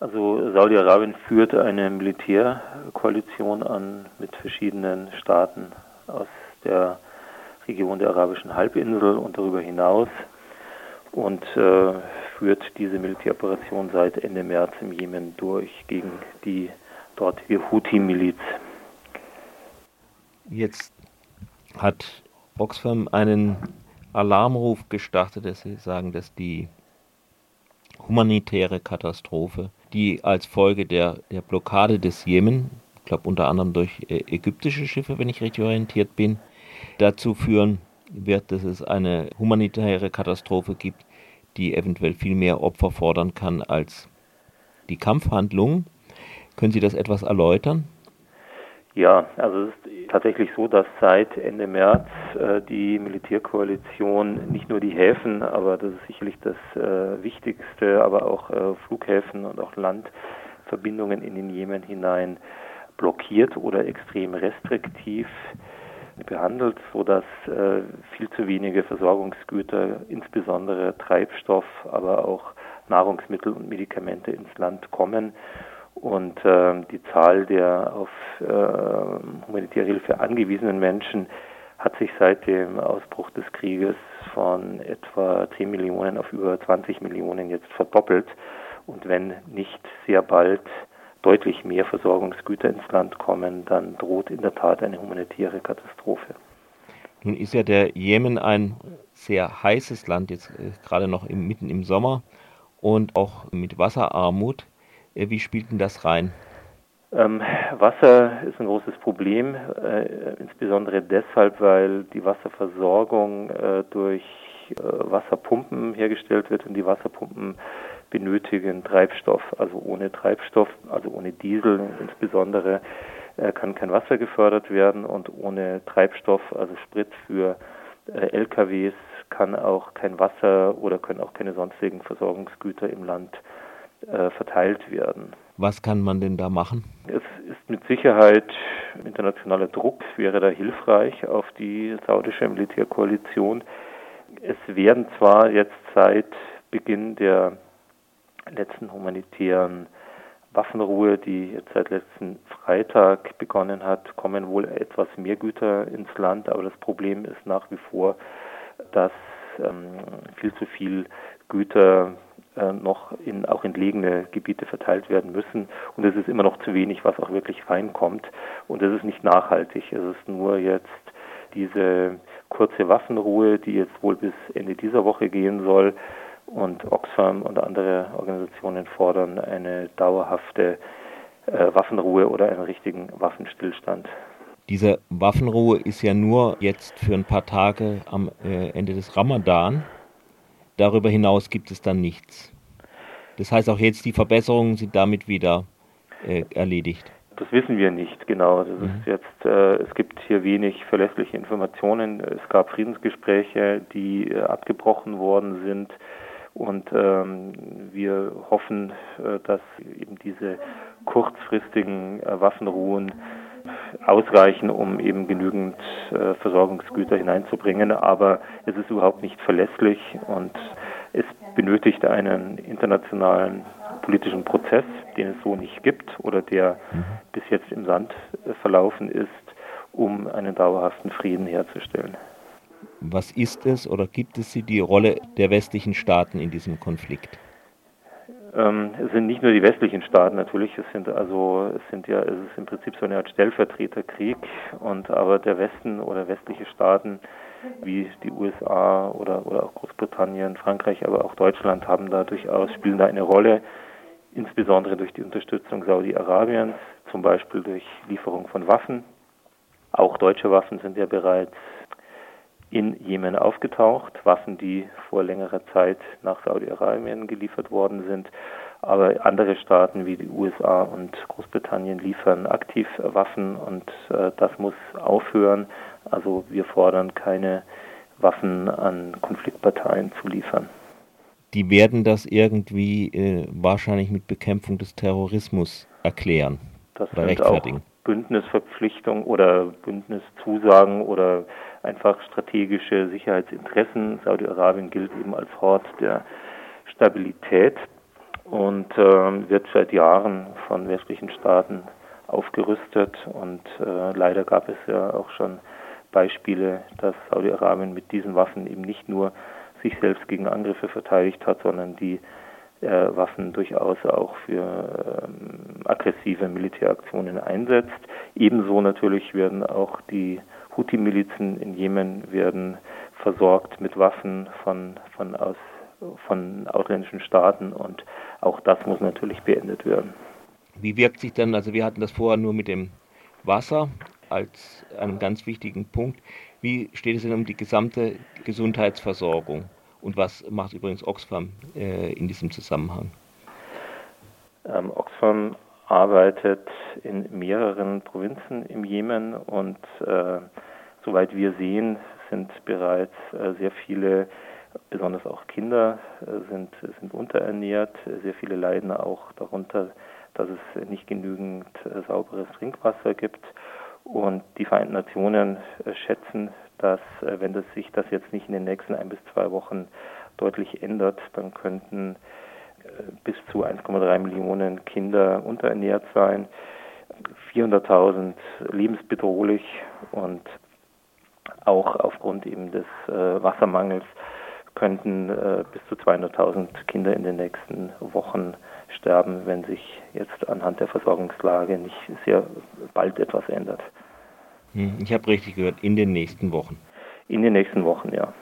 Also Saudi-Arabien führt eine Militärkoalition an mit verschiedenen Staaten aus der Region der arabischen Halbinsel und darüber hinaus und äh, führt diese Militäroperation seit Ende März im Jemen durch gegen die dortige Houthi-Miliz. Jetzt hat Oxfam einen Alarmruf gestartet, dass sie sagen, dass die humanitäre Katastrophe, die als Folge der, der Blockade des Jemen, ich glaube unter anderem durch äh, ägyptische Schiffe, wenn ich richtig orientiert bin, dazu führen wird, dass es eine humanitäre Katastrophe gibt, die eventuell viel mehr Opfer fordern kann als die Kampfhandlungen. Können Sie das etwas erläutern? Ja, also es ist tatsächlich so, dass seit Ende März äh, die Militärkoalition nicht nur die Häfen, aber das ist sicherlich das äh, Wichtigste, aber auch äh, Flughäfen und auch Landverbindungen in den Jemen hinein blockiert oder extrem restriktiv behandelt, sodass äh, viel zu wenige Versorgungsgüter, insbesondere Treibstoff, aber auch Nahrungsmittel und Medikamente ins Land kommen und äh, die Zahl der auf äh, humanitäre Hilfe angewiesenen Menschen hat sich seit dem Ausbruch des Krieges von etwa 10 Millionen auf über 20 Millionen jetzt verdoppelt. Und wenn nicht sehr bald deutlich mehr Versorgungsgüter ins Land kommen, dann droht in der Tat eine humanitäre Katastrophe. Nun ist ja der Jemen ein sehr heißes Land, jetzt äh, gerade noch im, mitten im Sommer und auch mit Wasserarmut. Äh, wie spielt denn das rein? Ähm, Wasser ist ein großes Problem, äh, insbesondere deshalb, weil die Wasserversorgung äh, durch äh, Wasserpumpen hergestellt wird und die Wasserpumpen benötigen Treibstoff. Also ohne Treibstoff, also ohne Diesel insbesondere, äh, kann kein Wasser gefördert werden und ohne Treibstoff, also Sprit für äh, LKWs, kann auch kein Wasser oder können auch keine sonstigen Versorgungsgüter im Land äh, verteilt werden. Was kann man denn da machen? Es ist mit Sicherheit internationaler Druck wäre da hilfreich auf die saudische Militärkoalition. Es werden zwar jetzt seit Beginn der letzten humanitären Waffenruhe, die jetzt seit letzten Freitag begonnen hat, kommen wohl etwas mehr Güter ins Land, aber das Problem ist nach wie vor, dass ähm, viel zu viel Güter äh, noch in auch entlegene Gebiete verteilt werden müssen. Und es ist immer noch zu wenig, was auch wirklich reinkommt. Und es ist nicht nachhaltig. Es ist nur jetzt diese kurze Waffenruhe, die jetzt wohl bis Ende dieser Woche gehen soll. Und Oxfam und andere Organisationen fordern eine dauerhafte äh, Waffenruhe oder einen richtigen Waffenstillstand. Diese Waffenruhe ist ja nur jetzt für ein paar Tage am äh, Ende des Ramadan. Darüber hinaus gibt es dann nichts. Das heißt auch jetzt, die Verbesserungen sind damit wieder äh, erledigt. Das wissen wir nicht genau. Das mhm. ist jetzt, äh, es gibt hier wenig verlässliche Informationen. Es gab Friedensgespräche, die äh, abgebrochen worden sind. Und ähm, wir hoffen, äh, dass eben diese kurzfristigen äh, Waffenruhen ausreichen, um eben genügend äh, Versorgungsgüter hineinzubringen. Aber es ist überhaupt nicht verlässlich und es benötigt einen internationalen politischen Prozess, den es so nicht gibt oder der mhm. bis jetzt im Sand äh, verlaufen ist, um einen dauerhaften Frieden herzustellen. Was ist es oder gibt es die Rolle der westlichen Staaten in diesem Konflikt? Ähm, es sind nicht nur die westlichen Staaten natürlich, es sind also es sind ja es ist im Prinzip so eine Art Stellvertreterkrieg und aber der Westen oder westliche Staaten wie die USA oder oder auch Großbritannien, Frankreich, aber auch Deutschland haben da durchaus spielen da eine Rolle, insbesondere durch die Unterstützung Saudi-Arabiens, zum Beispiel durch Lieferung von Waffen. Auch deutsche Waffen sind ja bereits in Jemen aufgetaucht, Waffen, die vor längerer Zeit nach Saudi-Arabien geliefert worden sind. Aber andere Staaten wie die USA und Großbritannien liefern aktiv Waffen und äh, das muss aufhören. Also wir fordern keine Waffen an Konfliktparteien zu liefern. Die werden das irgendwie äh, wahrscheinlich mit Bekämpfung des Terrorismus erklären das oder rechtfertigen. Bündnisverpflichtung oder Bündniszusagen oder einfach strategische Sicherheitsinteressen. Saudi-Arabien gilt eben als Hort der Stabilität und äh, wird seit Jahren von westlichen Staaten aufgerüstet und äh, leider gab es ja auch schon Beispiele, dass Saudi-Arabien mit diesen Waffen eben nicht nur sich selbst gegen Angriffe verteidigt hat, sondern die äh, Waffen durchaus auch für ähm, aggressive Militäraktionen einsetzt. Ebenso natürlich werden auch die Houthi-Milizen in Jemen werden versorgt mit Waffen von, von, aus, von ausländischen Staaten und auch das muss natürlich beendet werden. Wie wirkt sich dann, also wir hatten das vorher nur mit dem Wasser als einen ganz wichtigen Punkt. Wie steht es denn um die gesamte Gesundheitsversorgung? Und was macht übrigens Oxfam äh, in diesem Zusammenhang? Ähm, Oxfam arbeitet in mehreren Provinzen im Jemen und äh, soweit wir sehen, sind bereits äh, sehr viele, besonders auch Kinder, äh, sind, sind unterernährt. Sehr viele leiden auch darunter, dass es nicht genügend äh, sauberes Trinkwasser gibt. Und die Vereinten Nationen äh, schätzen, dass äh, wenn das sich das jetzt nicht in den nächsten ein bis zwei Wochen deutlich ändert, dann könnten bis zu 1,3 Millionen Kinder unterernährt sein, 400.000 lebensbedrohlich und auch aufgrund eben des Wassermangels könnten bis zu 200.000 Kinder in den nächsten Wochen sterben, wenn sich jetzt anhand der Versorgungslage nicht sehr bald etwas ändert. Hm, ich habe richtig gehört, in den nächsten Wochen. In den nächsten Wochen, ja.